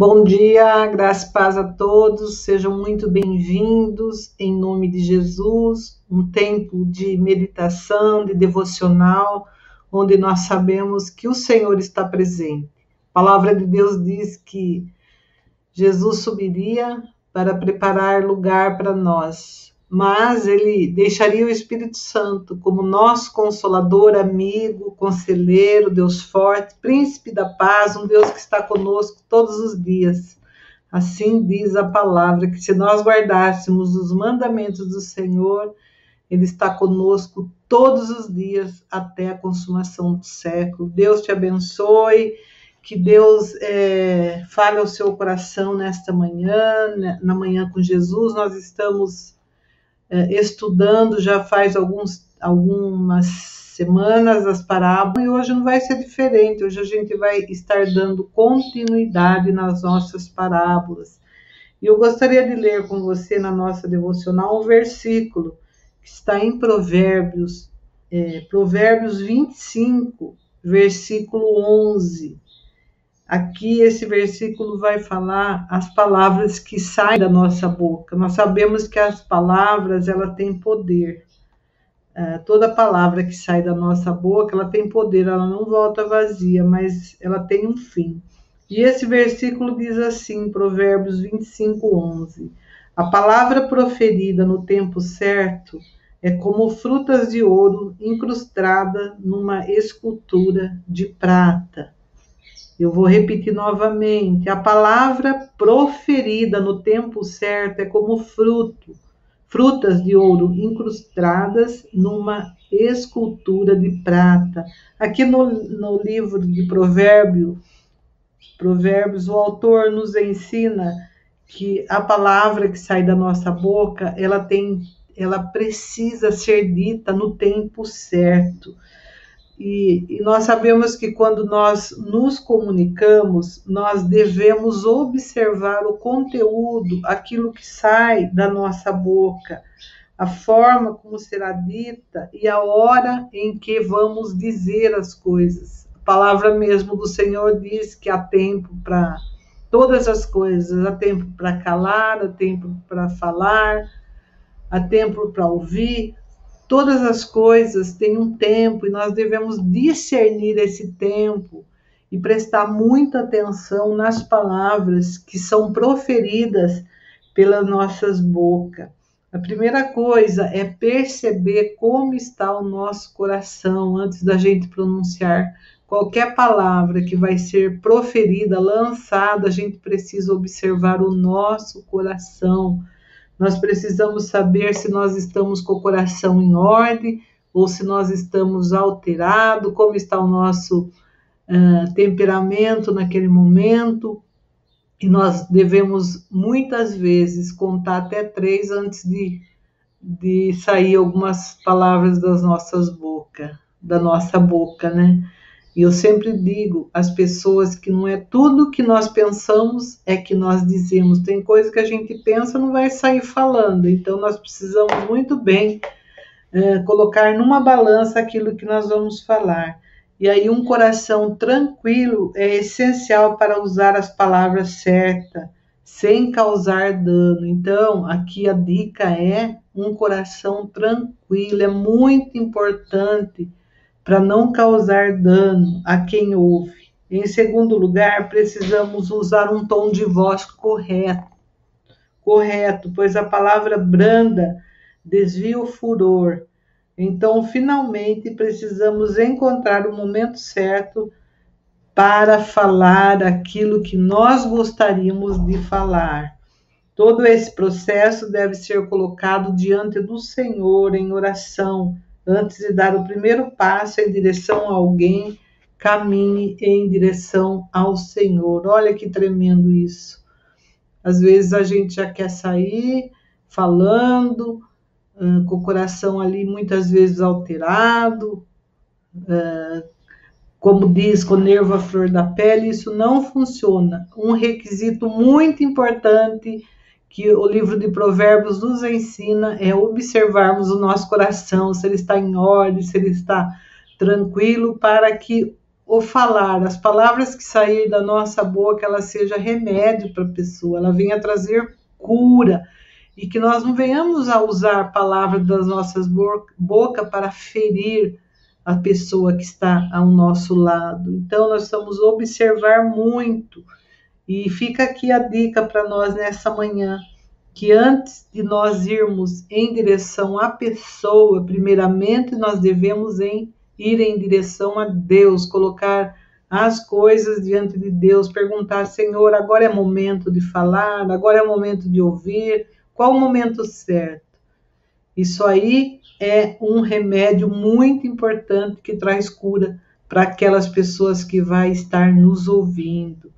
Bom dia, graça e paz a todos, sejam muito bem-vindos em nome de Jesus. Um tempo de meditação, de devocional, onde nós sabemos que o Senhor está presente. A palavra de Deus diz que Jesus subiria para preparar lugar para nós mas ele deixaria o Espírito Santo como nosso consolador, amigo, conselheiro, Deus forte, príncipe da paz, um Deus que está conosco todos os dias. Assim diz a palavra que se nós guardássemos os mandamentos do Senhor, ele está conosco todos os dias até a consumação do século. Deus te abençoe, que Deus é, fale ao seu coração nesta manhã, né, na manhã com Jesus. Nós estamos estudando já faz alguns, algumas semanas as parábolas e hoje não vai ser diferente. Hoje a gente vai estar dando continuidade nas nossas parábolas. E eu gostaria de ler com você na nossa devocional um versículo que está em Provérbios, é, Provérbios 25, versículo 11. Aqui esse versículo vai falar as palavras que saem da nossa boca. Nós sabemos que as palavras ela têm poder. É, toda palavra que sai da nossa boca ela tem poder. Ela não volta vazia, mas ela tem um fim. E esse versículo diz assim, Provérbios 25, 11: A palavra proferida no tempo certo é como frutas de ouro incrustada numa escultura de prata. Eu vou repetir novamente. A palavra proferida no tempo certo é como fruto, frutas de ouro incrustadas numa escultura de prata. Aqui no, no livro de Provérbio, Provérbios, o autor nos ensina que a palavra que sai da nossa boca, ela tem, ela precisa ser dita no tempo certo. E, e, nós sabemos que quando nós nos comunicamos, nós devemos observar o conteúdo, aquilo que sai da nossa boca, a forma como será dita e a hora em que vamos dizer as coisas. A palavra mesmo do Senhor diz que há tempo para todas as coisas, há tempo para calar, há tempo para falar, há tempo para ouvir, Todas as coisas têm um tempo e nós devemos discernir esse tempo e prestar muita atenção nas palavras que são proferidas pelas nossas bocas. A primeira coisa é perceber como está o nosso coração antes da gente pronunciar qualquer palavra que vai ser proferida, lançada, a gente precisa observar o nosso coração nós precisamos saber se nós estamos com o coração em ordem ou se nós estamos alterados, como está o nosso uh, temperamento naquele momento. E nós devemos muitas vezes contar até três antes de, de sair algumas palavras das nossas bocas, da nossa boca, né? E eu sempre digo às pessoas que não é tudo que nós pensamos é que nós dizemos. Tem coisa que a gente pensa não vai sair falando. Então nós precisamos muito bem é, colocar numa balança aquilo que nós vamos falar. E aí um coração tranquilo é essencial para usar as palavras certas, sem causar dano. Então, aqui a dica é um coração tranquilo, é muito importante para não causar dano a quem ouve. Em segundo lugar, precisamos usar um tom de voz correto, correto, pois a palavra branda desvia o furor. Então, finalmente, precisamos encontrar o momento certo para falar aquilo que nós gostaríamos de falar. Todo esse processo deve ser colocado diante do Senhor em oração antes de dar o primeiro passo em direção a alguém, caminhe em direção ao Senhor. Olha que tremendo isso. Às vezes a gente já quer sair falando, com o coração ali muitas vezes alterado, como diz, com o nervo à flor da pele, isso não funciona. Um requisito muito importante que o livro de Provérbios nos ensina é observarmos o nosso coração, se ele está em ordem, se ele está tranquilo, para que o falar, as palavras que sair da nossa boca, ela seja remédio para a pessoa, ela venha trazer cura e que nós não venhamos a usar palavras das nossas boca para ferir a pessoa que está ao nosso lado. Então nós vamos observar muito e fica aqui a dica para nós nessa manhã que antes de nós irmos em direção à pessoa, primeiramente nós devemos em ir em direção a Deus, colocar as coisas diante de Deus, perguntar, Senhor, agora é momento de falar, agora é momento de ouvir, qual o momento certo? Isso aí é um remédio muito importante que traz cura para aquelas pessoas que vai estar nos ouvindo.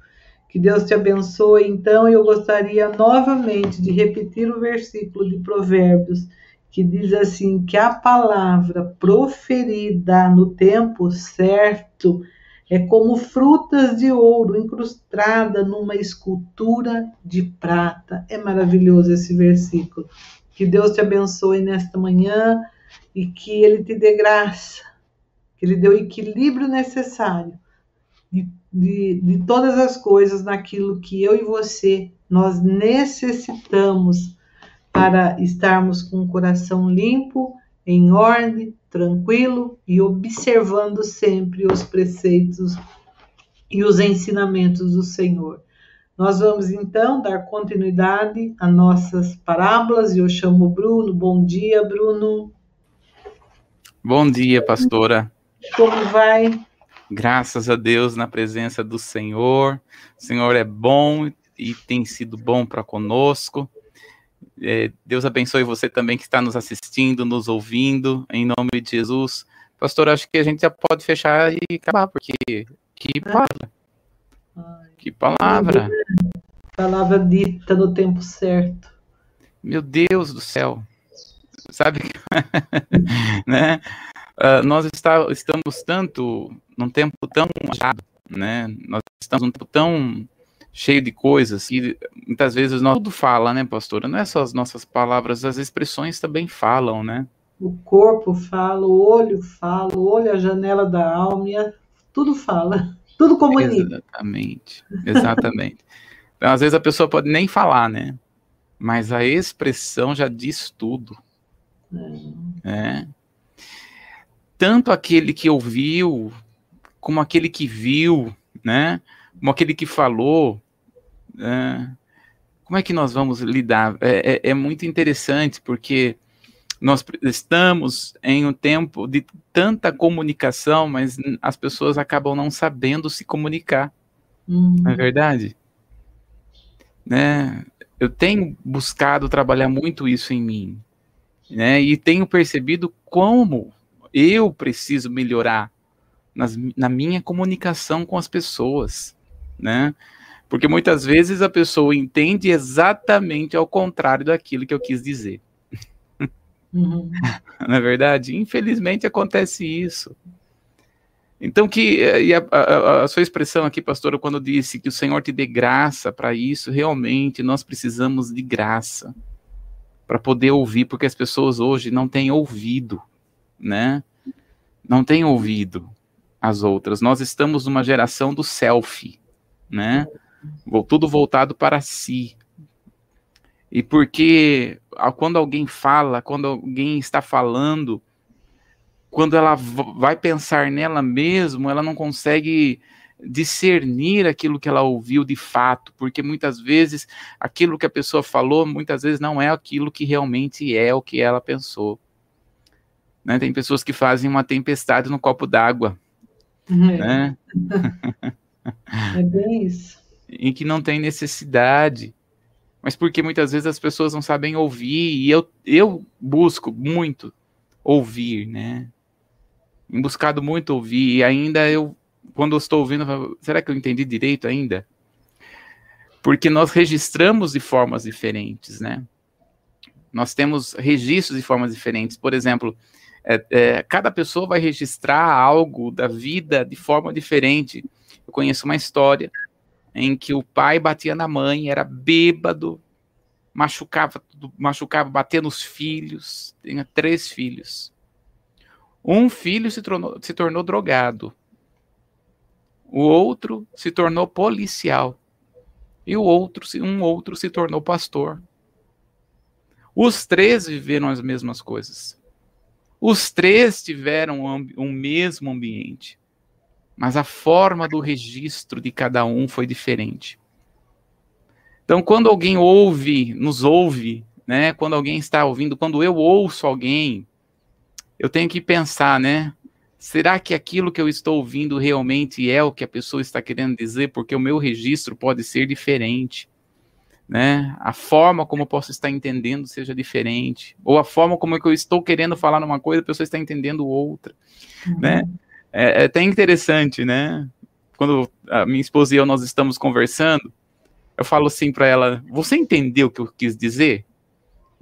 Que Deus te abençoe. Então, eu gostaria novamente de repetir o versículo de Provérbios que diz assim: que a palavra proferida no tempo certo é como frutas de ouro incrustada numa escultura de prata. É maravilhoso esse versículo. Que Deus te abençoe nesta manhã e que Ele te dê graça, que Ele dê o equilíbrio necessário de, de, todas as coisas naquilo que eu e você nós necessitamos para estarmos com o coração limpo, em ordem, tranquilo e observando sempre os preceitos e os ensinamentos do Senhor. Nós vamos então dar continuidade a nossas parábolas e eu chamo Bruno. Bom dia, Bruno. Bom dia, pastora. Como vai? Graças a Deus na presença do Senhor. O Senhor é bom e tem sido bom para conosco. É, Deus abençoe você também que está nos assistindo, nos ouvindo, em nome de Jesus. Pastor, acho que a gente já pode fechar e acabar, porque que palavra. Que palavra. Palavra dita no tempo certo. Meu Deus do céu. Sabe? né? Uh, nós está, estamos tanto num tempo tão né? Nós estamos num tempo tão cheio de coisas e muitas vezes nós tudo fala, né, pastora? Não é só as nossas palavras, as expressões também falam, né? O corpo fala, o olho fala, o olho é a janela da alma, tudo fala, tudo comunica. Exatamente, exatamente. então, às vezes a pessoa pode nem falar, né? Mas a expressão já diz tudo. É. é. Tanto aquele que ouviu, como aquele que viu, né? como aquele que falou, é, como é que nós vamos lidar? É, é, é, muito interessante, porque nós estamos em um tempo de tanta comunicação, mas as pessoas acabam não sabendo se comunicar. Uhum. Não é verdade? Né? Eu tenho buscado trabalhar muito isso em mim, né? E tenho percebido como eu preciso melhorar nas, na minha comunicação com as pessoas né? Porque muitas vezes a pessoa entende exatamente ao contrário daquilo que eu quis dizer. Uhum. Na é verdade, infelizmente acontece isso. Então, que e a, a, a, sua expressão aqui, pastora, quando disse que o Senhor te dê graça para isso, realmente nós precisamos de graça para poder ouvir, porque as pessoas hoje não têm ouvido, né? Não têm ouvido as outras. Nós estamos numa geração do selfie né? Tudo voltado para si. E porque quando alguém fala, quando alguém está falando, quando ela vai pensar nela mesmo, ela não consegue discernir aquilo que ela ouviu de fato, porque muitas vezes aquilo que a pessoa falou, muitas vezes não é aquilo que realmente é o que ela pensou. Né? Tem pessoas que fazem uma tempestade no copo d'água. É. Né? É bem isso. Em que não tem necessidade. Mas porque muitas vezes as pessoas não sabem ouvir, e eu, eu busco muito ouvir, né? Em buscado muito ouvir, e ainda eu, quando eu estou ouvindo, eu falo, será que eu entendi direito ainda? Porque nós registramos de formas diferentes, né? Nós temos registros de formas diferentes. Por exemplo, é, é, cada pessoa vai registrar algo da vida de forma diferente. Eu conheço uma história em que o pai batia na mãe, era bêbado, machucava, machucava, batia nos filhos, tinha três filhos. Um filho se tornou, se tornou drogado. o outro se tornou policial e o outro, um outro se tornou pastor. Os três viveram as mesmas coisas. Os três tiveram um, mesmo ambiente, mas a forma do registro de cada um foi diferente. Então, quando alguém ouve, nos ouve, né? Quando alguém está ouvindo, quando eu ouço alguém, eu tenho que pensar, né? Será que aquilo que eu estou ouvindo realmente é o que a pessoa está querendo dizer? Porque o meu registro pode ser diferente. Né? A forma como eu posso estar entendendo seja diferente, ou a forma como eu estou querendo falar uma coisa, a pessoa está entendendo outra, uhum. né? É, é até interessante, né? Quando a minha esposa e eu nós estamos conversando, eu falo assim para ela: "Você entendeu o que eu quis dizer?"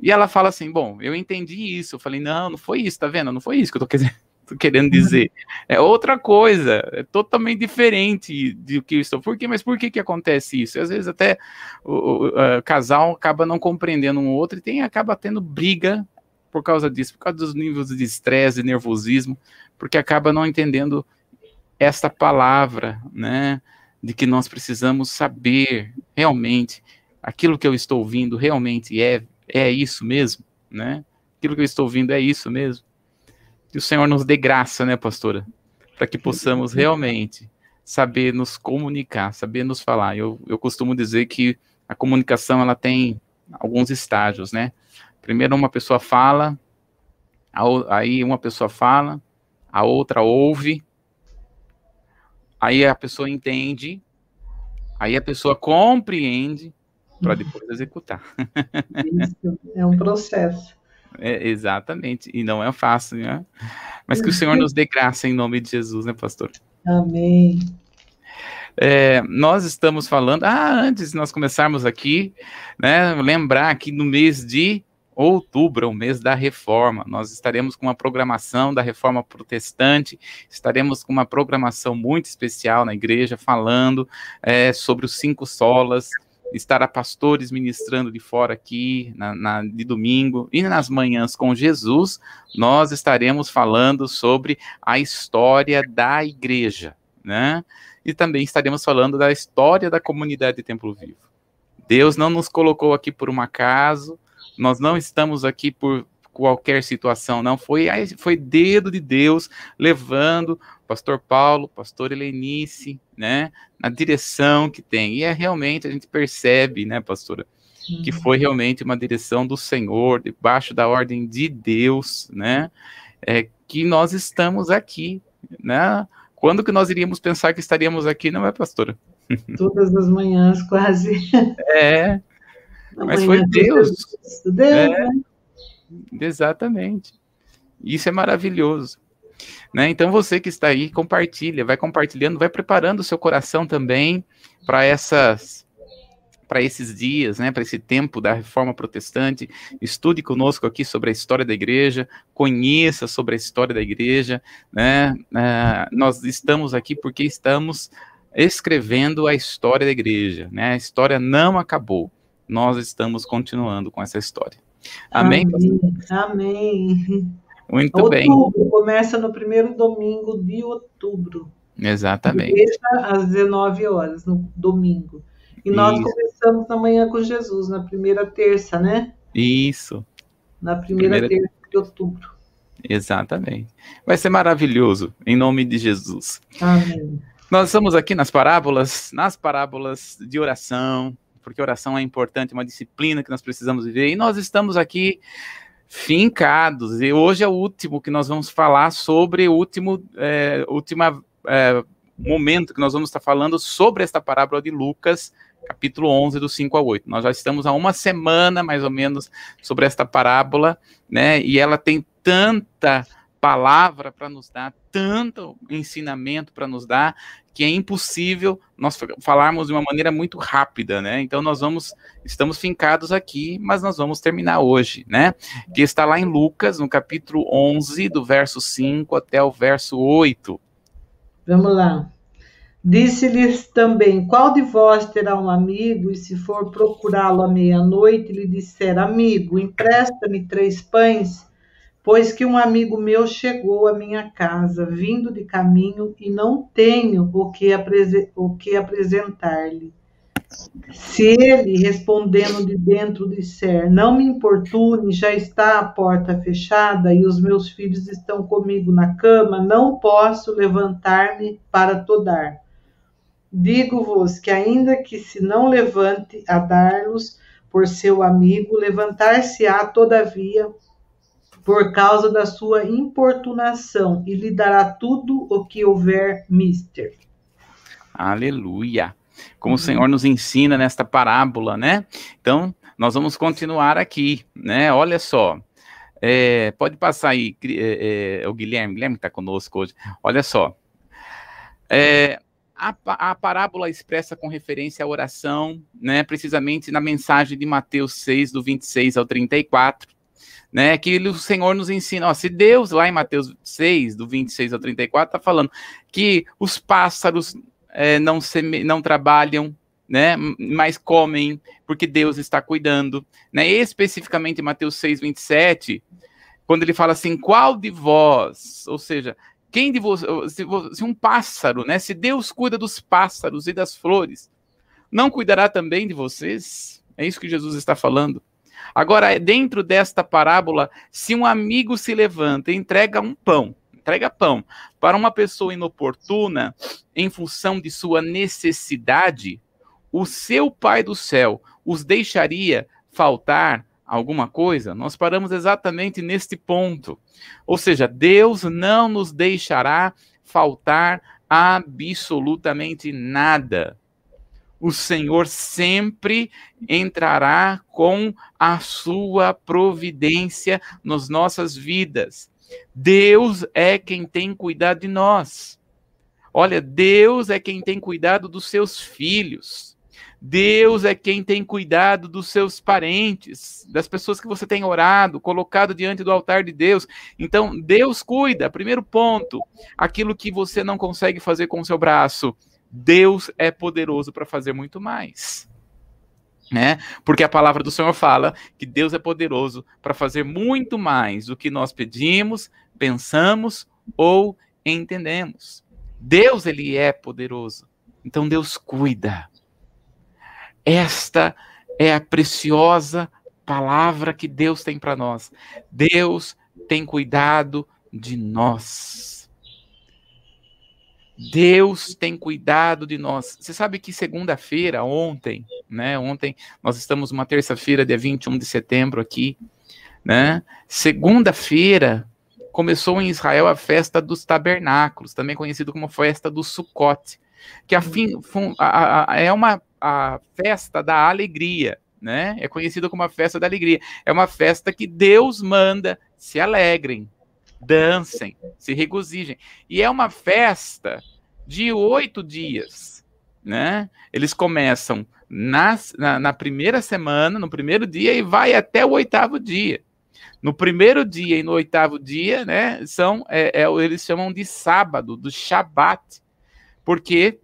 E ela fala assim: "Bom, eu entendi isso". Eu falei: "Não, não foi isso, tá vendo? Não foi isso que eu tô querendo querendo uhum. dizer. É outra coisa, é totalmente diferente do que eu estou. Por quê? Mas por que que acontece isso? Às vezes até o, o, o casal acaba não compreendendo um outro e tem, acaba tendo briga por causa disso, por causa dos níveis de estresse e nervosismo, porque acaba não entendendo esta palavra, né? De que nós precisamos saber realmente aquilo que eu estou ouvindo realmente é, é isso mesmo, né? Aquilo que eu estou ouvindo é isso mesmo. Que o Senhor nos dê graça, né, pastora? Para que possamos realmente saber nos comunicar, saber nos falar. Eu, eu costumo dizer que a comunicação ela tem alguns estágios, né? Primeiro uma pessoa fala, aí uma pessoa fala, a outra ouve, aí a pessoa entende, aí a pessoa compreende para depois executar. Isso, é um processo. É, exatamente, e não é fácil, né? Mas que o Senhor nos dê graça em nome de Jesus, né, pastor? Amém. É, nós estamos falando, ah, antes de nós começarmos aqui, né, lembrar que no mês de outubro, o mês da reforma, nós estaremos com uma programação da reforma protestante, estaremos com uma programação muito especial na igreja, falando é, sobre os cinco solas, estará pastores ministrando de fora aqui na, na, de domingo e nas manhãs com Jesus, nós estaremos falando sobre a história da igreja, né? E também estaremos falando da história da comunidade Templo Vivo. Deus não nos colocou aqui por um acaso, nós não estamos aqui por qualquer situação, não. Foi, foi dedo de Deus levando pastor Paulo, pastor Helenice, né, na direção que tem. E é realmente, a gente percebe, né, pastora, que foi realmente uma direção do Senhor, debaixo da ordem de Deus, né, é, que nós estamos aqui, né, quando que nós iríamos pensar que estaríamos aqui, não é, pastora? Todas as manhãs, quase. É, mas foi Deus. Deus é, né? Exatamente. Isso é maravilhoso. Né? Então você que está aí, compartilha, vai compartilhando, vai preparando o seu coração também para essas para esses dias, né, para esse tempo da reforma protestante, estude conosco aqui sobre a história da igreja, conheça sobre a história da igreja, né, uh, nós estamos aqui porque estamos escrevendo a história da igreja, né, a história não acabou, nós estamos continuando com essa história. Amém? Amém. Muito outubro, bem. Começa no primeiro domingo de outubro. Exatamente. Igreja às 19 horas, no domingo. E nós Isso. começamos na manhã com Jesus, na primeira terça, né? Isso. Na primeira, primeira... terça de outubro. Exatamente. Vai ser maravilhoso, em nome de Jesus. Amém. Nós estamos aqui nas parábolas, nas parábolas de oração, porque oração é importante, uma disciplina que nós precisamos viver. E nós estamos aqui fincados. E hoje é o último que nós vamos falar sobre o último é, última, é, momento que nós vamos estar falando sobre esta parábola de Lucas, capítulo 11, do 5 a 8. Nós já estamos há uma semana, mais ou menos, sobre esta parábola, né? E ela tem tanta palavra para nos dar, tanto ensinamento para nos dar, que é impossível nós falarmos de uma maneira muito rápida, né? Então nós vamos, estamos fincados aqui, mas nós vamos terminar hoje, né? Que está lá em Lucas, no capítulo 11, do verso 5 até o verso 8. Vamos lá. Disse-lhes também: Qual de vós terá um amigo, e se for procurá-lo à meia-noite, lhe disser: Amigo, empresta-me três pães Pois que um amigo meu chegou à minha casa, vindo de caminho, e não tenho o que, o que apresentar-lhe. Se ele, respondendo de dentro, disser: Não me importune, já está a porta fechada e os meus filhos estão comigo na cama, não posso levantar-me para todar. Digo-vos que, ainda que se não levante a dar-los por seu amigo, levantar-se-á, todavia, por causa da sua importunação, e lhe dará tudo o que houver mister. Aleluia. Como uhum. o Senhor nos ensina nesta parábola, né? Então, nós vamos continuar aqui, né? Olha só. É, pode passar aí, é, é, o Guilherme, Guilherme está conosco hoje. Olha só. É, a, a, parábola expressa com referência à oração, né, precisamente na mensagem de Mateus 6, do 26 ao 34, né, que o Senhor nos ensina, ó, se Deus, lá em Mateus 6, do 26 ao 34, está falando que os pássaros é, não, seme, não trabalham, né, mas comem, porque Deus está cuidando, né, especificamente em Mateus 6, 27, quando ele fala assim, qual de vós, ou seja, quem de vocês, se, se um pássaro, né, se Deus cuida dos pássaros e das flores, não cuidará também de vocês? É isso que Jesus está falando. Agora, dentro desta parábola, se um amigo se levanta e entrega um pão, entrega pão para uma pessoa inoportuna em função de sua necessidade, o seu Pai do céu os deixaria faltar alguma coisa? Nós paramos exatamente neste ponto. Ou seja, Deus não nos deixará faltar absolutamente nada o Senhor sempre entrará com a sua providência nas nossas vidas. Deus é quem tem cuidado de nós. Olha, Deus é quem tem cuidado dos seus filhos. Deus é quem tem cuidado dos seus parentes, das pessoas que você tem orado, colocado diante do altar de Deus. Então, Deus cuida. Primeiro ponto, aquilo que você não consegue fazer com o seu braço, Deus é poderoso para fazer muito mais. Né? Porque a palavra do Senhor fala que Deus é poderoso para fazer muito mais do que nós pedimos, pensamos ou entendemos. Deus ele é poderoso. Então Deus cuida. Esta é a preciosa palavra que Deus tem para nós. Deus tem cuidado de nós. Deus tem cuidado de nós. Você sabe que segunda-feira, ontem, né? Ontem, nós estamos uma terça-feira, dia 21 de setembro aqui, né? Segunda-feira começou em Israel a festa dos tabernáculos, também conhecido como festa do Sukkot, que a fim, a, a, é uma a festa da alegria, né? É conhecida como a festa da alegria. É uma festa que Deus manda se alegrem, dancem, se regozijem. E é uma festa de oito dias, né? Eles começam nas, na, na primeira semana, no primeiro dia, e vai até o oitavo dia. No primeiro dia e no oitavo dia, né, são, é, é, eles chamam de sábado, do Shabat, porque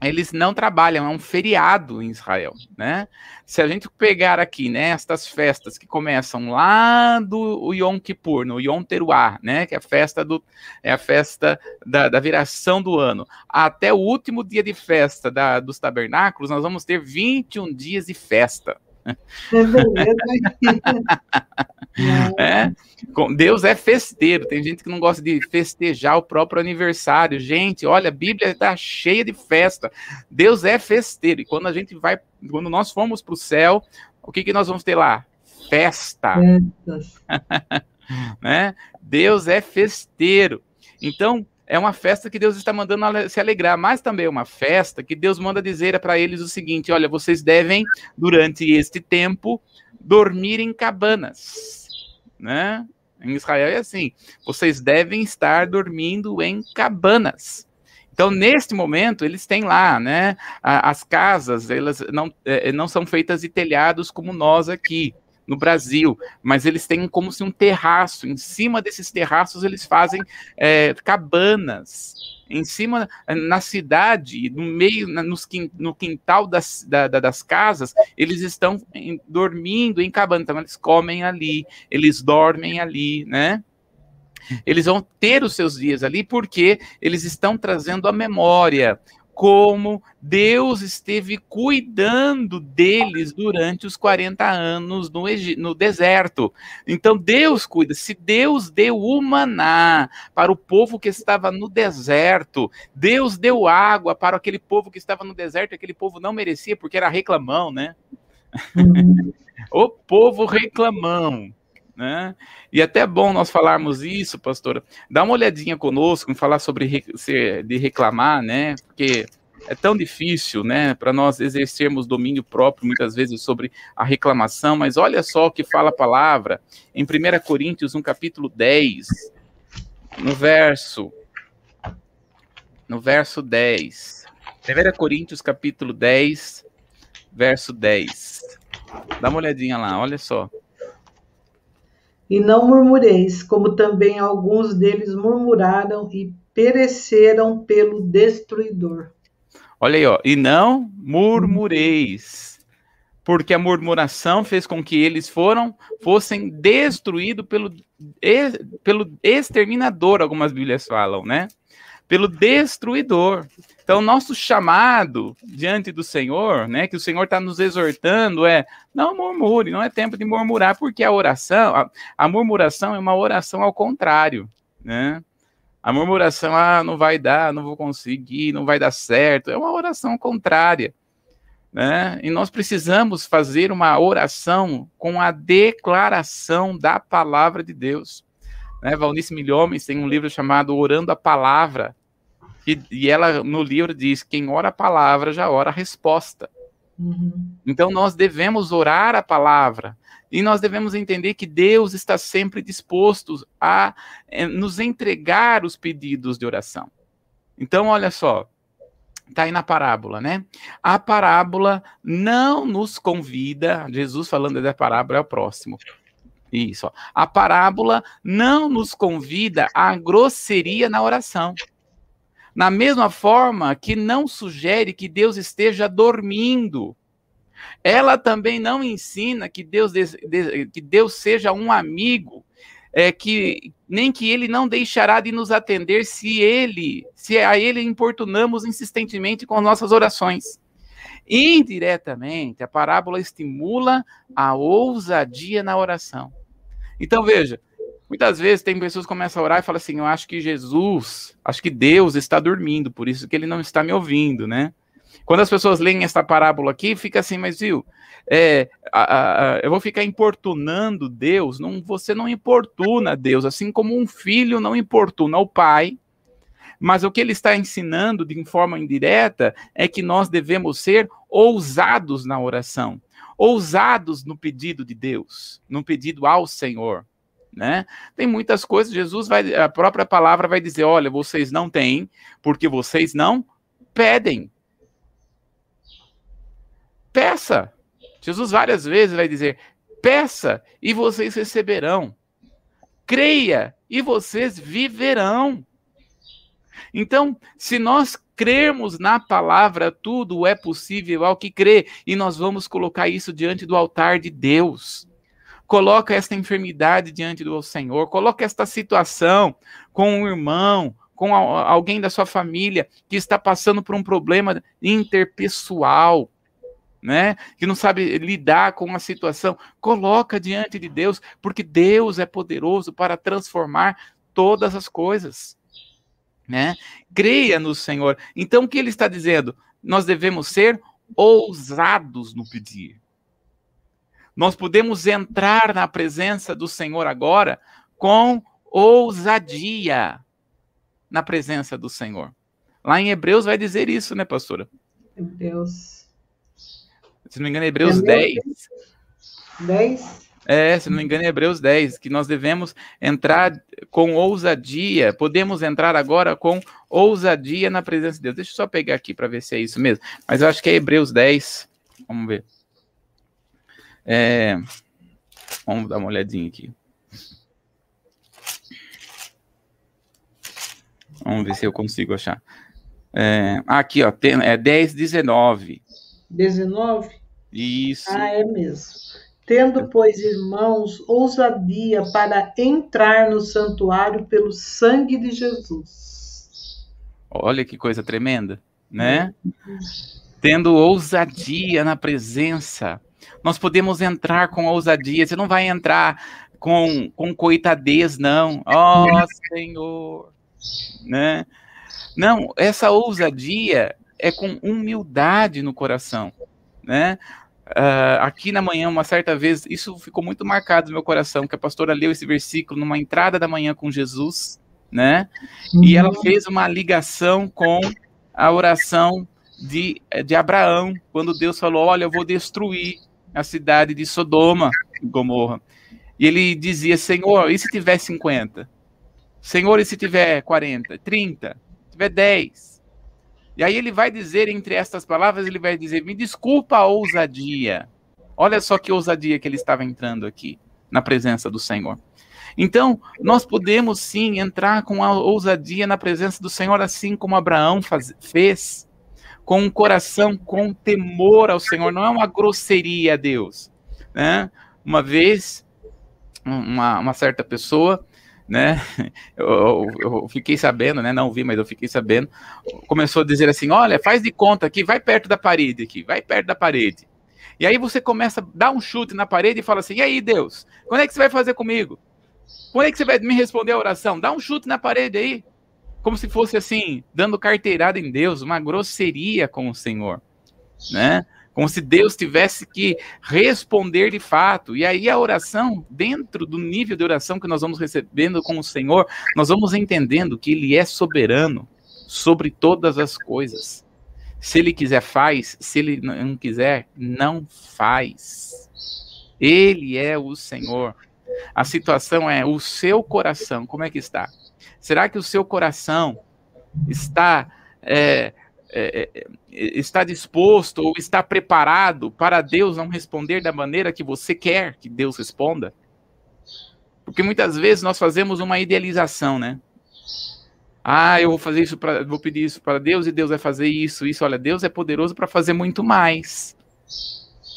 eles não trabalham, é um feriado em Israel, né? Se a gente pegar aqui, né, estas festas que começam lá do Yom Kippur, no Yom Teruah, né, que é a festa do é a festa da, da viração do ano, até o último dia de festa da, dos tabernáculos, nós vamos ter 21 dias de festa. É, Deus é festeiro. Tem gente que não gosta de festejar o próprio aniversário. Gente, olha, a Bíblia está cheia de festa. Deus é festeiro. E quando a gente vai, quando nós formos para o céu, o que, que nós vamos ter lá? Festa. né? Deus é festeiro. Então, é uma festa que Deus está mandando se alegrar, mas também é uma festa que Deus manda dizer para eles o seguinte: olha, vocês devem, durante este tempo, dormir em cabanas, né? Em Israel é assim: vocês devem estar dormindo em cabanas. Então, neste momento, eles têm lá, né? As casas, elas não, é, não são feitas de telhados como nós aqui no Brasil, mas eles têm como se um terraço. Em cima desses terraços, eles fazem é, cabanas. Em cima, na cidade, no meio, no quintal das, da, das casas, eles estão dormindo em cabanas. Então, eles comem ali, eles dormem ali, né? Eles vão ter os seus dias ali porque eles estão trazendo a memória como Deus esteve cuidando deles durante os 40 anos no, no, deserto. Então Deus cuida. Se Deus deu o maná para o povo que estava no deserto, Deus deu água para aquele povo que estava no deserto, aquele povo não merecia porque era reclamão, né? Uhum. o povo reclamão. Né? E até é bom nós falarmos isso, pastora. Dá uma olhadinha conosco falar sobre de reclamar, né? Porque é tão difícil, né, para nós exercermos domínio próprio muitas vezes sobre a reclamação, mas olha só o que fala a palavra em 1 Coríntios, no capítulo 10, no verso no verso 10. 1 Coríntios capítulo 10, verso 10. Dá uma olhadinha lá, olha só. E não murmureis, como também alguns deles murmuraram e pereceram pelo destruidor. Olha aí, ó. E não murmureis, porque a murmuração fez com que eles foram fossem destruídos pelo, pelo exterminador, algumas Bíblias falam, né? Pelo destruidor. Então, nosso chamado diante do Senhor, né, que o Senhor está nos exortando, é não murmure, não é tempo de murmurar, porque a oração, a, a murmuração é uma oração ao contrário, né? A murmuração, ah, não vai dar, não vou conseguir, não vai dar certo, é uma oração contrária. Né? E nós precisamos fazer uma oração com a declaração da palavra de Deus. Né? Valnice Milhomens tem um livro chamado Orando a Palavra, e, e ela no livro diz: quem ora a palavra já ora a resposta. Uhum. Então nós devemos orar a palavra e nós devemos entender que Deus está sempre disposto a é, nos entregar os pedidos de oração. Então, olha só, está aí na parábola, né? A parábola não nos convida, Jesus falando da parábola é o próximo. Isso, ó. a parábola não nos convida à grosseria na oração. Na mesma forma que não sugere que Deus esteja dormindo. Ela também não ensina que Deus, que Deus seja um amigo, é, que nem que ele não deixará de nos atender se ele, se a ele importunamos insistentemente com nossas orações. Indiretamente, a parábola estimula a ousadia na oração. Então veja, Muitas vezes tem pessoas que começam a orar e falam assim: Eu acho que Jesus, acho que Deus está dormindo, por isso que ele não está me ouvindo, né? Quando as pessoas leem essa parábola aqui, fica assim, mas viu, é, a, a, eu vou ficar importunando Deus? Não, você não importuna Deus, assim como um filho não importuna o pai. Mas o que ele está ensinando de forma indireta é que nós devemos ser ousados na oração, ousados no pedido de Deus, no pedido ao Senhor né? Tem muitas coisas, Jesus vai, a própria palavra vai dizer, olha, vocês não têm, porque vocês não pedem. Peça. Jesus várias vezes vai dizer, peça e vocês receberão. Creia e vocês viverão. Então, se nós crermos na palavra, tudo é possível ao que crê, e nós vamos colocar isso diante do altar de Deus coloca esta enfermidade diante do Senhor, coloca esta situação com um irmão, com alguém da sua família que está passando por um problema interpessoal, né? Que não sabe lidar com uma situação, coloca diante de Deus, porque Deus é poderoso para transformar todas as coisas, né? Creia no Senhor. Então o que ele está dizendo? Nós devemos ser ousados no pedir. Nós podemos entrar na presença do Senhor agora com ousadia na presença do Senhor. Lá em Hebreus vai dizer isso, né, pastora? Hebreus. Se não me engano, é Hebreus, Hebreus 10. 10? É, se não me engano, é Hebreus 10, que nós devemos entrar com ousadia, podemos entrar agora com ousadia na presença de Deus. Deixa eu só pegar aqui para ver se é isso mesmo. Mas eu acho que é Hebreus 10. Vamos ver. É, Vamos dar uma olhadinha aqui. Vamos ver se eu consigo achar. É, aqui, ó, tem, é 10, 19. 19? Isso. Ah, é mesmo. Tendo, pois, irmãos, ousadia para entrar no santuário pelo sangue de Jesus. Olha que coisa tremenda, né? Tendo ousadia na presença. Nós podemos entrar com ousadia. Você não vai entrar com, com coitadez, não. Ó, oh, Senhor. Né? Não, essa ousadia é com humildade no coração, né? Uh, aqui na manhã, uma certa vez, isso ficou muito marcado no meu coração, que a pastora leu esse versículo numa entrada da manhã com Jesus, né? Uhum. E ela fez uma ligação com a oração de, de Abraão, quando Deus falou: Olha, eu vou destruir a cidade de Sodoma e Gomorra. E ele dizia: Senhor, e se tiver 50? Senhor, e se tiver 40? 30? Se tiver 10? E aí ele vai dizer, entre estas palavras, ele vai dizer: Me desculpa a ousadia. Olha só que ousadia que ele estava entrando aqui, na presença do Senhor. Então, nós podemos sim entrar com a ousadia na presença do Senhor, assim como Abraão faz, fez, com um coração com temor ao Senhor, não é uma grosseria a Deus. Né? Uma vez, uma, uma certa pessoa né? Eu, eu, fiquei sabendo, né? Não vi, mas eu fiquei sabendo. Começou a dizer assim: olha, faz de conta aqui, vai perto da parede aqui, vai perto da parede. E aí você começa a dar um chute na parede e fala assim: e aí, Deus, quando é que você vai fazer comigo? Quando é que você vai me responder a oração? Dá um chute na parede aí. Como se fosse assim, dando carteirada em Deus, uma grosseria com o Senhor, né? como se Deus tivesse que responder de fato. E aí a oração, dentro do nível de oração que nós vamos recebendo com o Senhor, nós vamos entendendo que Ele é soberano sobre todas as coisas. Se Ele quiser, faz. Se Ele não quiser, não faz. Ele é o Senhor. A situação é o seu coração, como é que está? Será que o seu coração está é, é, é, está disposto ou está preparado para Deus não responder da maneira que você quer que Deus responda? Porque muitas vezes nós fazemos uma idealização, né? Ah, eu vou fazer isso para, vou pedir isso para Deus e Deus vai fazer isso, isso. Olha, Deus é poderoso para fazer muito mais.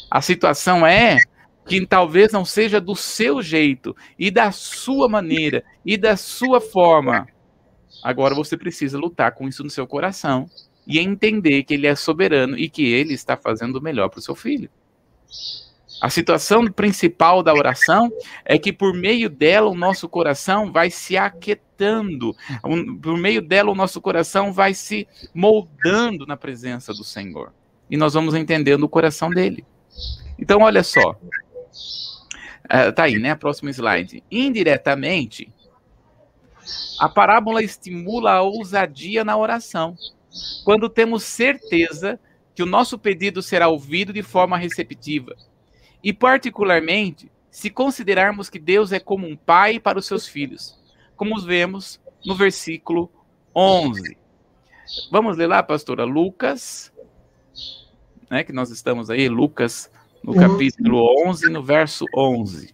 A situação é que talvez não seja do seu jeito e da sua maneira e da sua forma. Agora você precisa lutar com isso no seu coração e entender que ele é soberano e que ele está fazendo o melhor para o seu filho. A situação principal da oração é que por meio dela o nosso coração vai se aquietando, por meio dela o nosso coração vai se moldando na presença do Senhor. E nós vamos entendendo o coração dele. Então, olha só. Uh, tá aí, né? Próximo slide. Indiretamente, a parábola estimula a ousadia na oração quando temos certeza que o nosso pedido será ouvido de forma receptiva. E, particularmente, se considerarmos que Deus é como um pai para os seus filhos, como vemos no versículo 11. Vamos ler lá, pastora Lucas, né, que nós estamos aí, Lucas, no capítulo 11, no verso 11.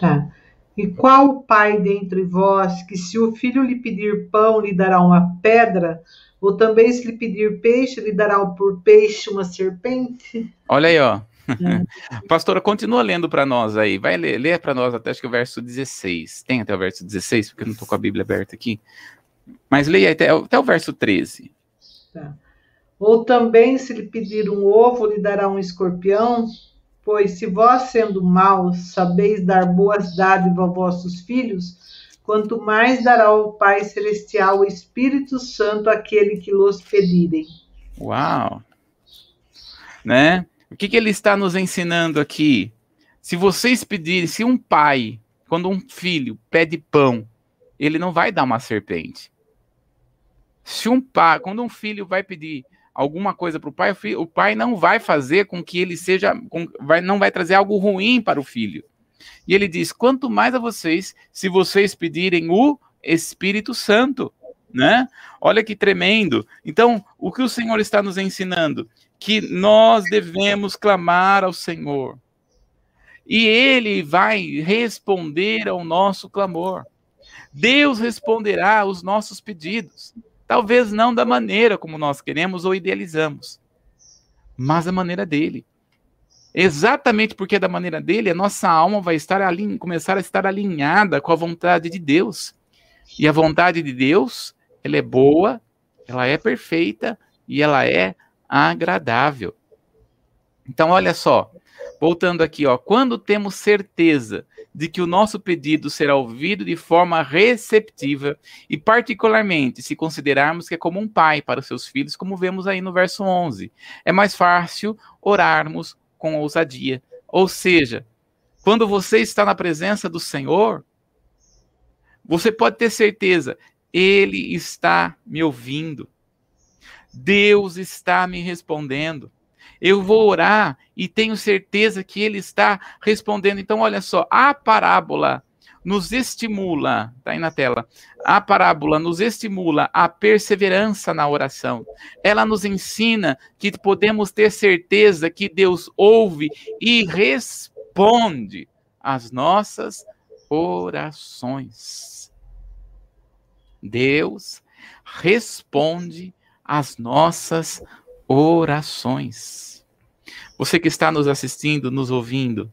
Tá. E qual o pai dentre vós que, se o filho lhe pedir pão, lhe dará uma pedra? Ou também, se lhe pedir peixe, lhe dará por peixe uma serpente? Olha aí, ó. É. Pastora, continua lendo para nós aí. Vai ler, ler para nós até acho que o verso 16. Tem até o verso 16, porque eu não estou com a Bíblia aberta aqui. Mas leia até, até o verso 13. Tá. Ou também, se lhe pedir um ovo, lhe dará um escorpião? Pois se vós, sendo maus, sabeis dar boas dádivas aos vossos filhos, quanto mais dará o Pai Celestial o Espírito Santo àquele que los pedirem. Uau! Né? O que, que ele está nos ensinando aqui? Se vocês pedirem, se um pai, quando um filho pede pão, ele não vai dar uma serpente. Se um pai, quando um filho vai pedir alguma coisa para o pai, o pai não vai fazer com que ele seja, com, vai, não vai trazer algo ruim para o filho. E ele diz: quanto mais a vocês, se vocês pedirem o Espírito Santo, né? Olha que tremendo. Então, o que o Senhor está nos ensinando? Que nós devemos clamar ao Senhor. e ele vai responder ao nosso clamor. Deus responderá aos nossos pedidos. Talvez não da maneira como nós queremos ou idealizamos, mas da maneira dele. Exatamente porque é da maneira dele, a nossa alma vai estar alin... começar a estar alinhada com a vontade de Deus. E a vontade de Deus, ela é boa, ela é perfeita e ela é agradável. Então, olha só, voltando aqui, ó, quando temos certeza de que o nosso pedido será ouvido de forma receptiva, e particularmente se considerarmos que é como um pai para os seus filhos, como vemos aí no verso 11, é mais fácil orarmos com ousadia. Ou seja, quando você está na presença do Senhor, você pode ter certeza, Ele está me ouvindo. Deus está me respondendo. Eu vou orar e tenho certeza que Ele está respondendo. Então, olha só, a parábola nos estimula, tá aí na tela. A parábola nos estimula a perseverança na oração. Ela nos ensina que podemos ter certeza que Deus ouve e responde às nossas orações. Deus responde às nossas orações. Você que está nos assistindo, nos ouvindo,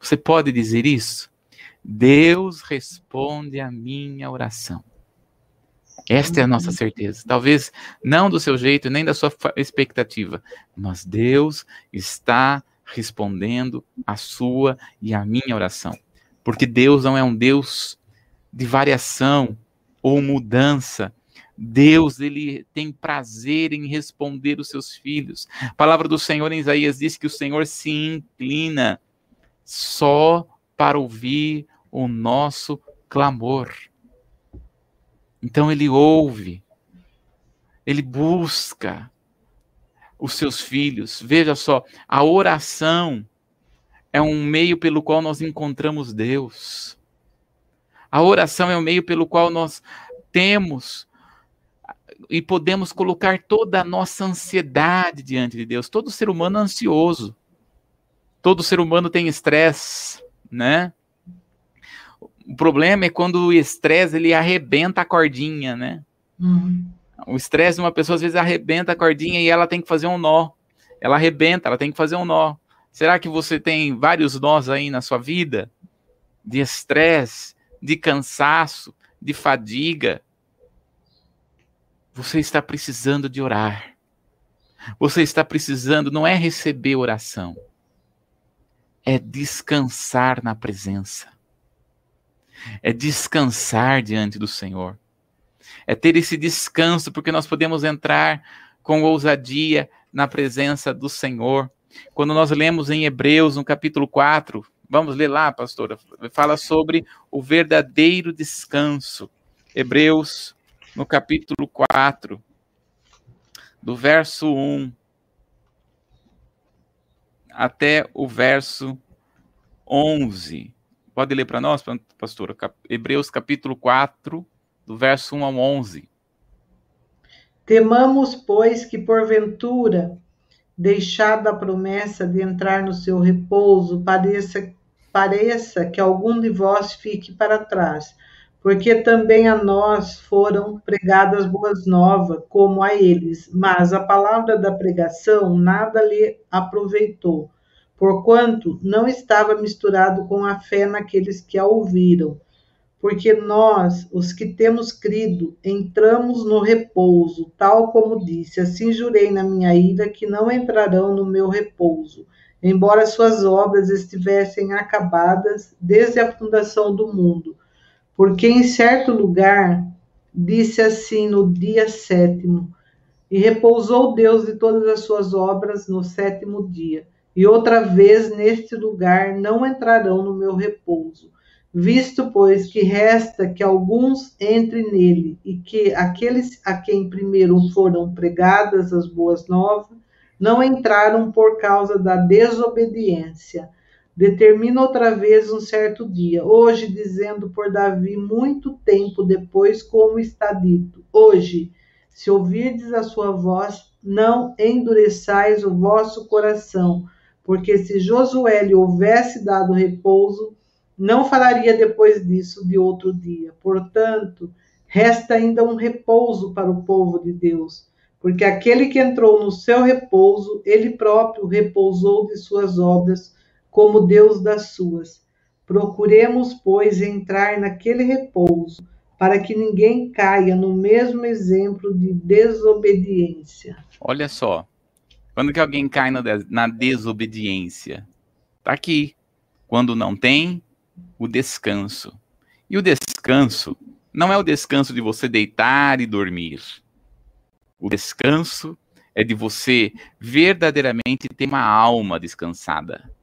você pode dizer isso? Deus responde a minha oração. Esta é a nossa certeza. Talvez não do seu jeito, nem da sua expectativa, mas Deus está respondendo a sua e a minha oração. Porque Deus não é um Deus de variação ou mudança. Deus, ele tem prazer em responder os seus filhos. A palavra do Senhor em Isaías diz que o Senhor se inclina só para ouvir o nosso clamor. Então ele ouve, ele busca os seus filhos. Veja só, a oração é um meio pelo qual nós encontramos Deus. A oração é o um meio pelo qual nós temos e podemos colocar toda a nossa ansiedade diante de Deus. Todo ser humano é ansioso. Todo ser humano tem estresse, né? O problema é quando o estresse ele arrebenta a cordinha, né? Uhum. O estresse de uma pessoa às vezes arrebenta a cordinha e ela tem que fazer um nó. Ela arrebenta, ela tem que fazer um nó. Será que você tem vários nós aí na sua vida? De estresse, de cansaço, de fadiga. Você está precisando de orar. Você está precisando, não é receber oração, é descansar na presença é descansar diante do Senhor. É ter esse descanso, porque nós podemos entrar com ousadia na presença do Senhor. Quando nós lemos em Hebreus, no capítulo 4, vamos ler lá, pastora, fala sobre o verdadeiro descanso. Hebreus, no capítulo 4, do verso 1 até o verso 11. Pode ler para nós, pastora? Hebreus capítulo 4, do verso 1 ao 11. Temamos, pois, que porventura, deixada a promessa de entrar no seu repouso, pareça, pareça que algum de vós fique para trás, porque também a nós foram pregadas boas novas, como a eles, mas a palavra da pregação nada lhe aproveitou porquanto não estava misturado com a fé naqueles que a ouviram. Porque nós, os que temos crido, entramos no repouso, tal como disse: Assim jurei na minha ira que não entrarão no meu repouso, embora suas obras estivessem acabadas desde a fundação do mundo. Porque em certo lugar disse assim no dia sétimo: E repousou Deus de todas as suas obras no sétimo dia e outra vez neste lugar não entrarão no meu repouso. Visto, pois, que resta que alguns entrem nele, e que aqueles a quem primeiro foram pregadas as boas novas não entraram por causa da desobediência. Determina outra vez um certo dia, hoje dizendo por Davi muito tempo depois, como está dito: Hoje, se ouvirdes a sua voz, não endureçais o vosso coração, porque se Josué lhe houvesse dado repouso, não falaria depois disso de outro dia. Portanto, resta ainda um repouso para o povo de Deus, porque aquele que entrou no seu repouso, ele próprio repousou de suas obras, como Deus das suas. Procuremos, pois, entrar naquele repouso, para que ninguém caia no mesmo exemplo de desobediência. Olha só, quando que alguém cai na desobediência? Tá aqui. Quando não tem o descanso. E o descanso não é o descanso de você deitar e dormir. O descanso é de você verdadeiramente ter uma alma descansada.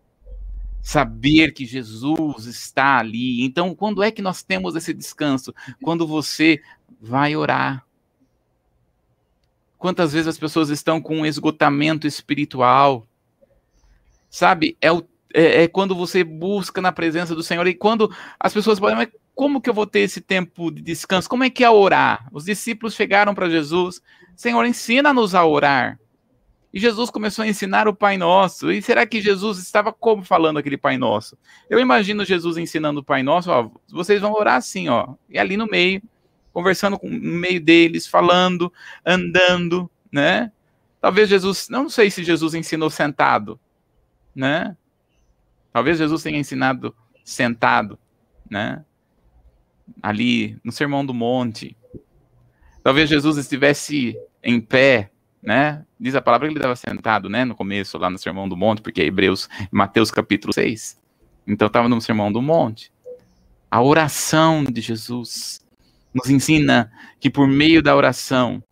Saber que Jesus está ali. Então, quando é que nós temos esse descanso? Quando você vai orar. Quantas vezes as pessoas estão com um esgotamento espiritual? Sabe, é, o, é, é, quando você busca na presença do Senhor e quando as pessoas podem, mas como que eu vou ter esse tempo de descanso? Como é que é orar? Os discípulos chegaram para Jesus, Senhor, ensina-nos a orar. E Jesus começou a ensinar o Pai Nosso. E será que Jesus estava como falando aquele Pai Nosso? Eu imagino Jesus ensinando o Pai Nosso, ó, vocês vão orar assim, ó, e ali no meio conversando com, no meio deles, falando, andando, né? Talvez Jesus, não sei se Jesus ensinou sentado, né? Talvez Jesus tenha ensinado sentado, né? Ali no Sermão do Monte. Talvez Jesus estivesse em pé, né? Diz a palavra que ele estava sentado, né? No começo, lá no Sermão do Monte, porque é Hebreus, Mateus capítulo 6. Então estava no Sermão do Monte. A oração de Jesus nos ensina que por meio da oração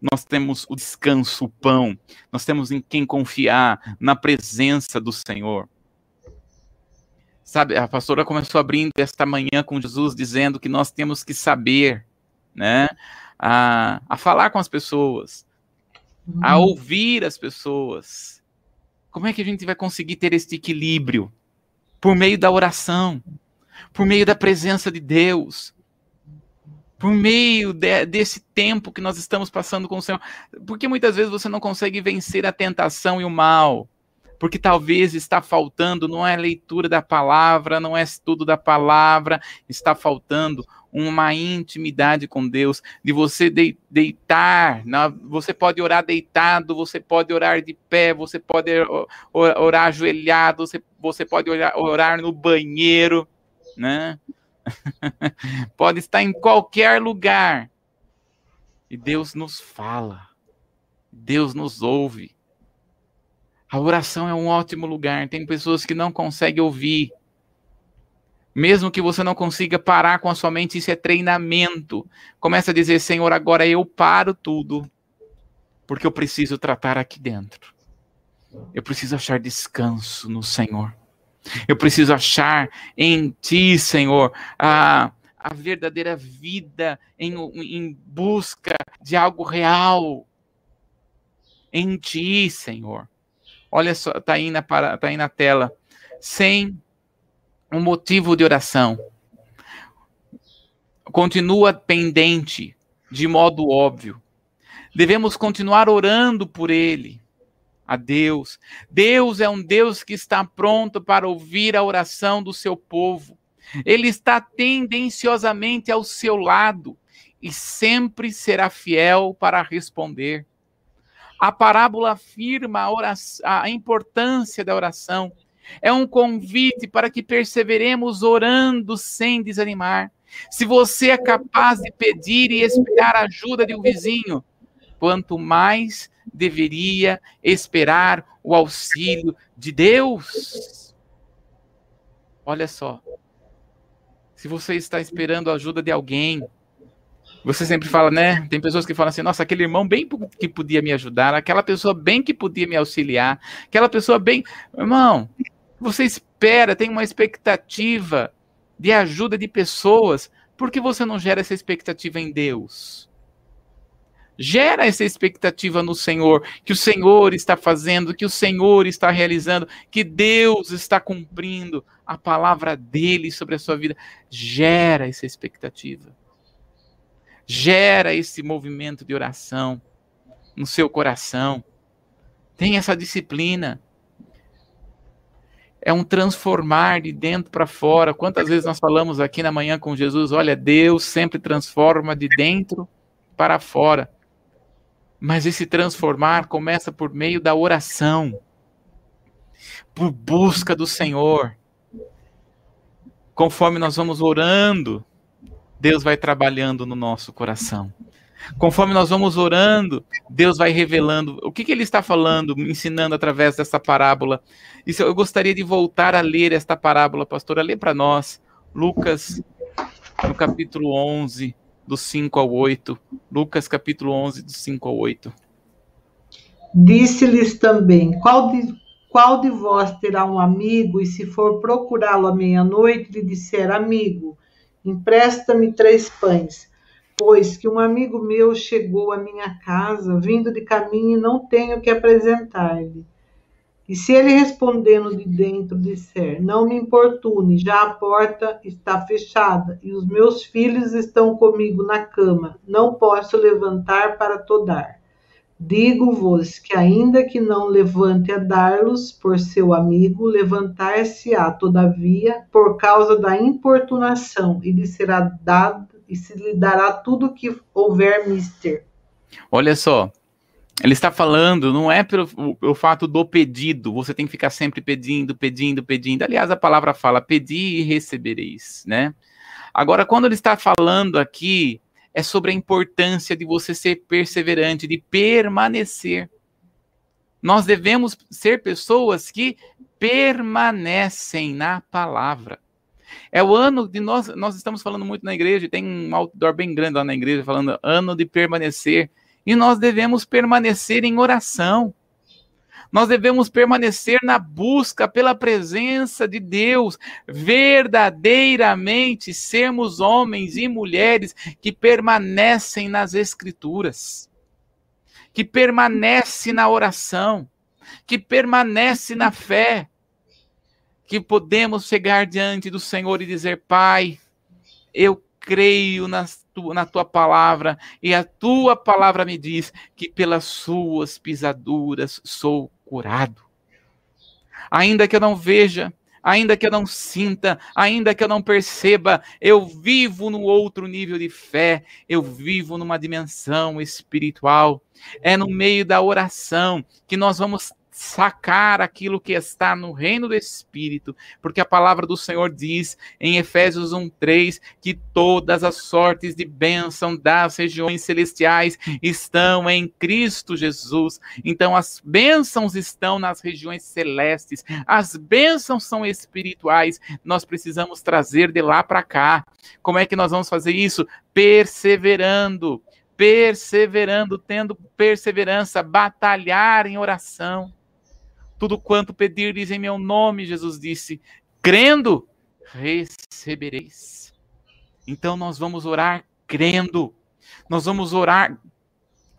nós temos o descanso, o pão, nós temos em quem confiar, na presença do Senhor. Sabe, a pastora começou abrindo esta manhã com Jesus, dizendo que nós temos que saber, né, a, a falar com as pessoas, a uhum. ouvir as pessoas. Como é que a gente vai conseguir ter este equilíbrio? Por meio da oração, por meio da presença de Deus, por meio de, desse tempo que nós estamos passando com o Senhor. Porque muitas vezes você não consegue vencer a tentação e o mal. Porque talvez está faltando, não é leitura da palavra, não é estudo da palavra, está faltando uma intimidade com Deus, de você de, deitar, você pode orar deitado, você pode orar de pé, você pode orar ajoelhado, você, você pode orar, orar no banheiro, né? Pode estar em qualquer lugar. E Deus nos fala. Deus nos ouve. A oração é um ótimo lugar. Tem pessoas que não conseguem ouvir. Mesmo que você não consiga parar com a sua mente, isso é treinamento. Começa a dizer: Senhor, agora eu paro tudo, porque eu preciso tratar aqui dentro. Eu preciso achar descanso no Senhor. Eu preciso achar em Ti, Senhor, a, a verdadeira vida em, em busca de algo real. Em Ti, Senhor. Olha só, está aí, tá aí na tela. Sem um motivo de oração. Continua pendente, de modo óbvio. Devemos continuar orando por Ele a Deus. Deus é um Deus que está pronto para ouvir a oração do seu povo. Ele está tendenciosamente ao seu lado e sempre será fiel para responder. A parábola afirma a, oração, a importância da oração. É um convite para que perseveremos orando sem desanimar. Se você é capaz de pedir e esperar a ajuda de um vizinho, quanto mais deveria esperar o auxílio de Deus. Olha só. Se você está esperando a ajuda de alguém, você sempre fala, né? Tem pessoas que falam assim: nossa, aquele irmão bem que podia me ajudar, aquela pessoa bem que podia me auxiliar, aquela pessoa bem. Irmão, você espera, tem uma expectativa de ajuda de pessoas, por que você não gera essa expectativa em Deus? Gera essa expectativa no Senhor, que o Senhor está fazendo, que o Senhor está realizando, que Deus está cumprindo a palavra dele sobre a sua vida. Gera essa expectativa. Gera esse movimento de oração no seu coração. Tenha essa disciplina. É um transformar de dentro para fora. Quantas vezes nós falamos aqui na manhã com Jesus, olha, Deus sempre transforma de dentro para fora. Mas esse transformar começa por meio da oração, por busca do Senhor. Conforme nós vamos orando, Deus vai trabalhando no nosso coração. Conforme nós vamos orando, Deus vai revelando o que, que ele está falando, ensinando através dessa parábola. Isso, eu gostaria de voltar a ler esta parábola, pastora. Lê para nós, Lucas, no capítulo 11, do 5 ao 8. Lucas, capítulo 11, do 5 ao 8. Disse-lhes também: qual de, qual de vós terá um amigo, e se for procurá-lo à meia-noite, lhe disser: Amigo, empresta-me três pães pois que um amigo meu chegou à minha casa, vindo de caminho, e não tenho que apresentar-lhe. E se ele respondendo de dentro disser: Não me importune, já a porta está fechada e os meus filhos estão comigo na cama, não posso levantar para todar. Digo-vos que, ainda que não levante a dar-los por seu amigo, levantar-se-á, todavia, por causa da importunação, e lhe será dado e se lhe dará tudo o que houver mister. Olha só, ele está falando, não é pelo fato do pedido, você tem que ficar sempre pedindo, pedindo, pedindo. Aliás, a palavra fala: pedi e recebereis, né? Agora, quando ele está falando aqui, é sobre a importância de você ser perseverante, de permanecer. Nós devemos ser pessoas que permanecem na palavra. É o ano de nós, nós estamos falando muito na igreja, tem um outdoor bem grande lá na igreja falando ano de permanecer, e nós devemos permanecer em oração. Nós devemos permanecer na busca pela presença de Deus, verdadeiramente sermos homens e mulheres que permanecem nas escrituras, que permanece na oração, que permanece na fé, que podemos chegar diante do Senhor e dizer: Pai, eu creio na tua, palavra, e a tua palavra me diz que pelas suas pisaduras sou curado. Ainda que eu não veja, ainda que eu não sinta, ainda que eu não perceba, eu vivo no outro nível de fé, eu vivo numa dimensão espiritual. É no meio da oração que nós vamos sacar aquilo que está no reino do Espírito, porque a palavra do Senhor diz em Efésios 1:3 que todas as sortes de bênção das regiões celestiais estão em Cristo Jesus. Então as bênçãos estão nas regiões celestes, as bênçãos são espirituais. Nós precisamos trazer de lá para cá. Como é que nós vamos fazer isso? Perseverando perseverando, tendo perseverança, batalhar em oração. Tudo quanto pedirdes em meu nome, Jesus disse, crendo, recebereis. Então nós vamos orar crendo. Nós vamos orar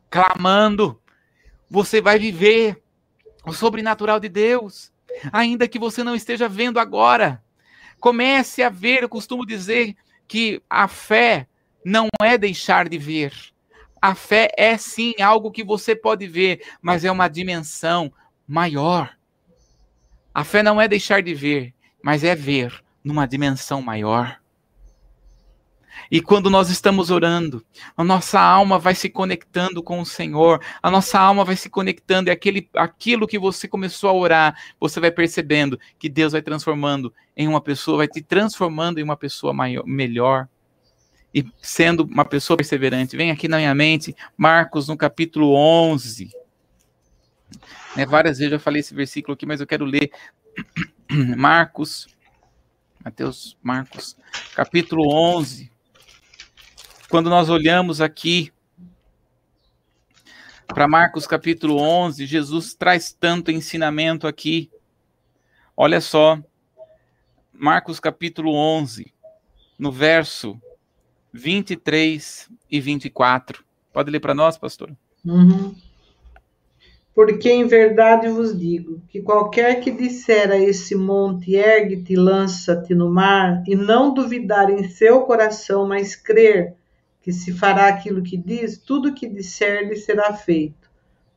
clamando. Você vai viver o sobrenatural de Deus, ainda que você não esteja vendo agora. Comece a ver, eu costumo dizer que a fé não é deixar de ver. A fé é sim algo que você pode ver, mas é uma dimensão, maior. A fé não é deixar de ver, mas é ver numa dimensão maior. E quando nós estamos orando, a nossa alma vai se conectando com o Senhor, a nossa alma vai se conectando, e aquele, aquilo que você começou a orar, você vai percebendo que Deus vai transformando em uma pessoa, vai te transformando em uma pessoa maior, melhor, e sendo uma pessoa perseverante. Vem aqui na minha mente, Marcos, no capítulo 11. Né, várias vezes eu falei esse versículo aqui, mas eu quero ler Marcos, Mateus, Marcos, capítulo 11. Quando nós olhamos aqui para Marcos capítulo 11, Jesus traz tanto ensinamento aqui. Olha só, Marcos capítulo 11, no verso 23 e 24. Pode ler para nós, pastor? Uhum. Porque em verdade vos digo que qualquer que disser a esse monte, ergue-te e lança-te no mar, e não duvidar em seu coração, mas crer que se fará aquilo que diz, tudo que disser lhe será feito.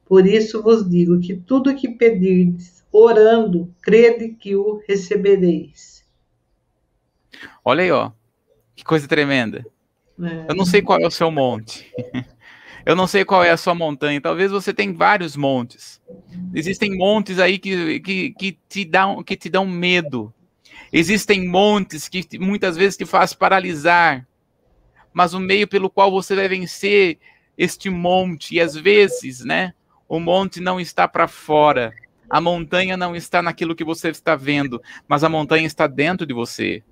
Por isso vos digo que tudo o que pedirdes, orando, crede que o recebereis. Olha aí, ó. Que coisa tremenda. É. Eu não sei qual é o seu monte. Eu não sei qual é a sua montanha. Talvez você tenha vários montes. Existem montes aí que, que, que, te, dão, que te dão medo. Existem montes que muitas vezes te faz paralisar. Mas o meio pelo qual você vai vencer este monte, e às vezes, né, o monte não está para fora. A montanha não está naquilo que você está vendo, mas a montanha está dentro de você.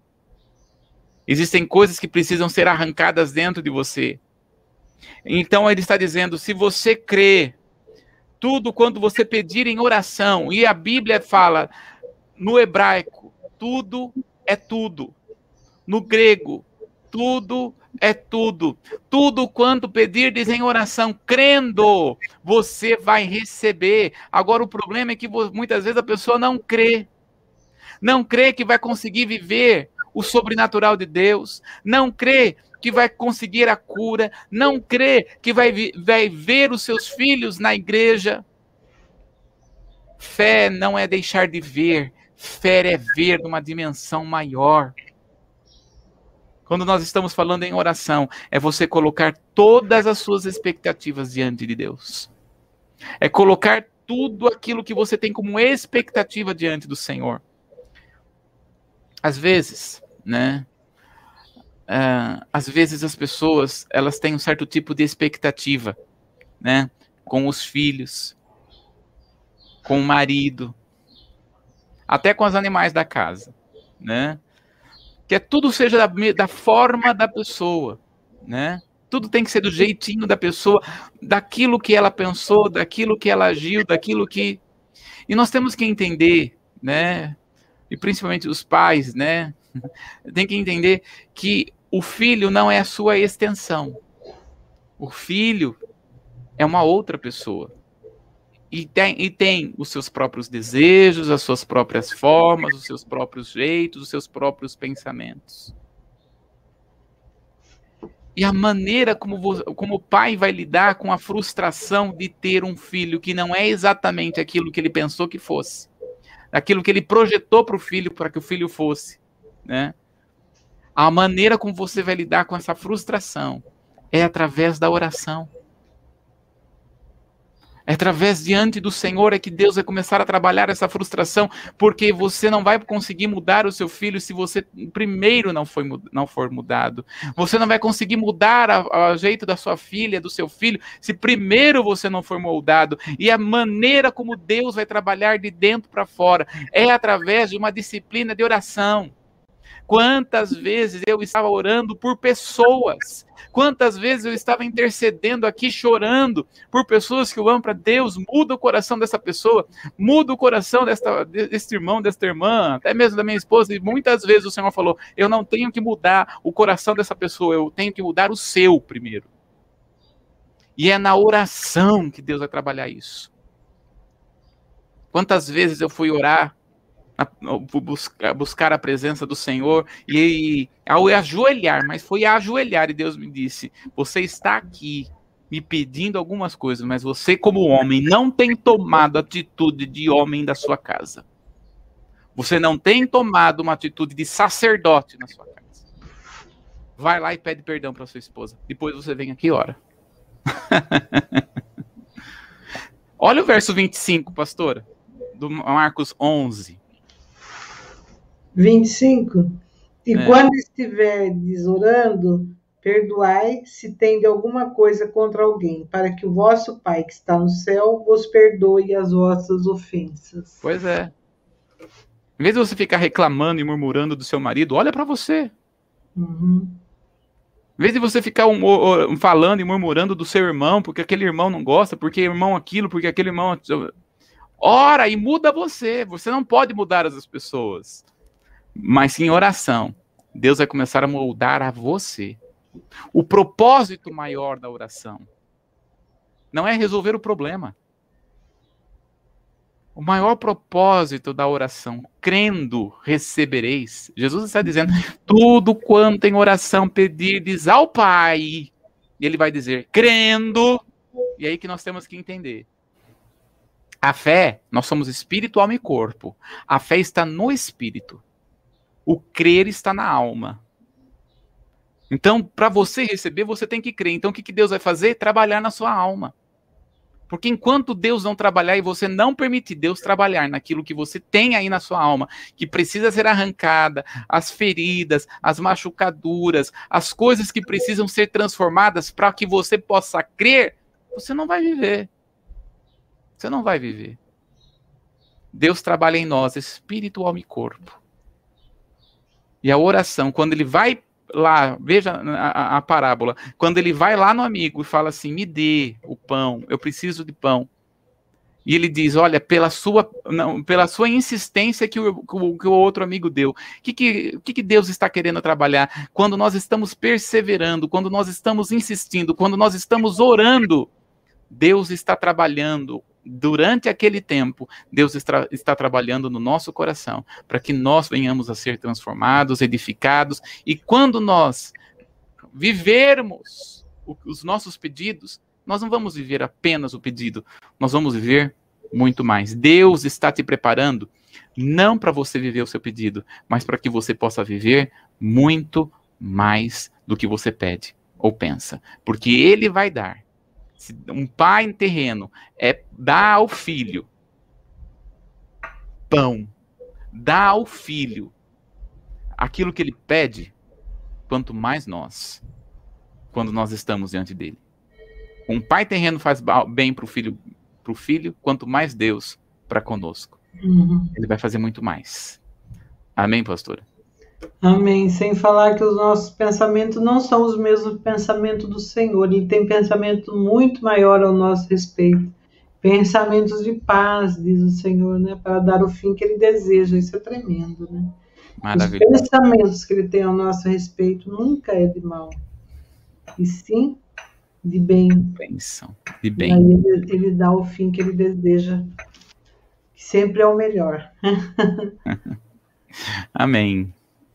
Existem coisas que precisam ser arrancadas dentro de você. Então ele está dizendo: se você crê, tudo quando você pedir em oração, e a Bíblia fala no hebraico, tudo é tudo. No grego, tudo é tudo. Tudo quanto pedirdes em oração, crendo, você vai receber. Agora o problema é que muitas vezes a pessoa não crê. Não crê que vai conseguir viver o sobrenatural de Deus, não crê que vai conseguir a cura, não crê que vai, vai ver os seus filhos na igreja. Fé não é deixar de ver, fé é ver numa dimensão maior. Quando nós estamos falando em oração, é você colocar todas as suas expectativas diante de Deus. É colocar tudo aquilo que você tem como expectativa diante do Senhor. Às vezes, né? Uh, às vezes as pessoas elas têm um certo tipo de expectativa, né? Com os filhos, com o marido, até com os animais da casa, né? Que é tudo seja da, da forma da pessoa, né? Tudo tem que ser do jeitinho da pessoa, daquilo que ela pensou, daquilo que ela agiu, daquilo que. E nós temos que entender, né? E principalmente os pais, né? Tem que entender que o filho não é a sua extensão. O filho é uma outra pessoa. E tem, e tem os seus próprios desejos, as suas próprias formas, os seus próprios jeitos, os seus próprios pensamentos. E a maneira como, como o pai vai lidar com a frustração de ter um filho que não é exatamente aquilo que ele pensou que fosse, aquilo que ele projetou para o filho, para que o filho fosse, né? A maneira como você vai lidar com essa frustração é através da oração. É através diante do Senhor é que Deus vai começar a trabalhar essa frustração, porque você não vai conseguir mudar o seu filho se você primeiro não, foi, não for mudado. Você não vai conseguir mudar o jeito da sua filha, do seu filho, se primeiro você não for moldado. E a maneira como Deus vai trabalhar de dentro para fora é através de uma disciplina de oração. Quantas vezes eu estava orando por pessoas, quantas vezes eu estava intercedendo aqui, chorando por pessoas que eu amo para Deus, muda o coração dessa pessoa, muda o coração desta, deste irmão, desta irmã, até mesmo da minha esposa, e muitas vezes o Senhor falou: eu não tenho que mudar o coração dessa pessoa, eu tenho que mudar o seu primeiro. E é na oração que Deus vai trabalhar isso. Quantas vezes eu fui orar buscar, buscar a presença do Senhor e ao ajoelhar, mas foi ajoelhar e Deus me disse: Você está aqui me pedindo algumas coisas, mas você, como homem, não tem tomado atitude de homem da sua casa. Você não tem tomado uma atitude de sacerdote na sua casa. Vai lá e pede perdão para sua esposa. Depois você vem aqui e ora. Olha o verso 25, pastora, do Marcos 11. 25. E é. quando estiverdes orando, perdoai se tem de alguma coisa contra alguém, para que o vosso Pai que está no céu vos perdoe as vossas ofensas. Pois é. Em vez de você ficar reclamando e murmurando do seu marido, olha para você. Uhum. Em vez de você ficar um, falando e murmurando do seu irmão, porque aquele irmão não gosta, porque irmão aquilo, porque aquele irmão. Ora e muda você. Você não pode mudar as pessoas mas sim oração. Deus vai começar a moldar a você. O propósito maior da oração não é resolver o problema. O maior propósito da oração, crendo, recebereis. Jesus está dizendo: tudo quanto em oração pedirdes ao Pai. E ele vai dizer: crendo. E aí que nós temos que entender. A fé, nós somos espírito, alma e corpo. A fé está no espírito. O crer está na alma. Então, para você receber, você tem que crer. Então, o que, que Deus vai fazer? Trabalhar na sua alma. Porque enquanto Deus não trabalhar e você não permitir Deus trabalhar naquilo que você tem aí na sua alma, que precisa ser arrancada, as feridas, as machucaduras, as coisas que precisam ser transformadas para que você possa crer, você não vai viver. Você não vai viver. Deus trabalha em nós, espírito, alma e corpo. E a oração, quando ele vai lá, veja a, a, parábola, quando ele vai lá no amigo e fala assim: me dê o pão, eu preciso de pão. E ele diz: Olha, pela sua, não, pela sua insistência que o, que o outro amigo deu. O que, que, que, que Deus está querendo trabalhar? Quando nós estamos perseverando, quando nós estamos insistindo, quando nós estamos orando, Deus está trabalhando durante aquele tempo, Deus está, está, trabalhando no nosso coração para que nós venhamos a ser transformados, edificados, e quando nós vivermos os nossos pedidos, nós não vamos viver apenas o pedido, nós vamos viver muito mais. Deus está te preparando não para você viver o seu pedido, mas para que você possa viver muito mais do que você pede ou pensa, porque Ele vai dar um pai terreno é dar ao filho pão, dá ao filho aquilo que ele pede, quanto mais nós, quando nós estamos diante dele. Um pai terreno faz bem para o filho, pro filho, quanto mais Deus para conosco. Uhum. Ele vai fazer muito mais. Amém, pastora? Amém. Sem falar que os nossos pensamentos não são os mesmos pensamentos do Senhor. Ele tem pensamento muito maior ao nosso respeito. Pensamentos de paz, diz o Senhor, né? Para dar o fim que ele deseja. Isso é tremendo, né? Os pensamentos que ele tem ao nosso respeito nunca é de mal. E sim de bem. Pensam. De bem. Aí ele, ele dá o fim que ele deseja. Que sempre é o melhor. Amém.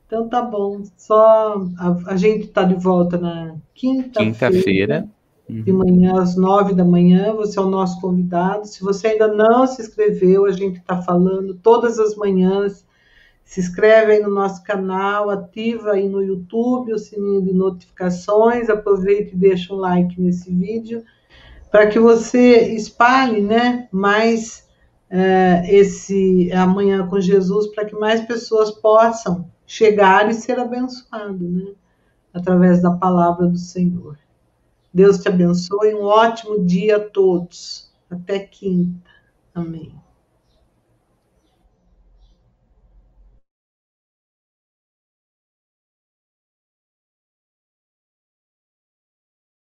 Então tá bom. Só a, a gente tá de volta na quinta-feira. Quinta de manhã às nove da manhã, você é o nosso convidado. Se você ainda não se inscreveu, a gente está falando todas as manhãs. Se inscreve aí no nosso canal, ativa aí no YouTube o sininho de notificações, aproveita e deixa um like nesse vídeo para que você espalhe, né, mais uh, esse amanhã com Jesus, para que mais pessoas possam chegar e ser abençoado, né? Através da palavra do Senhor. Deus te abençoe. Um ótimo dia a todos. Até quinta. Amém.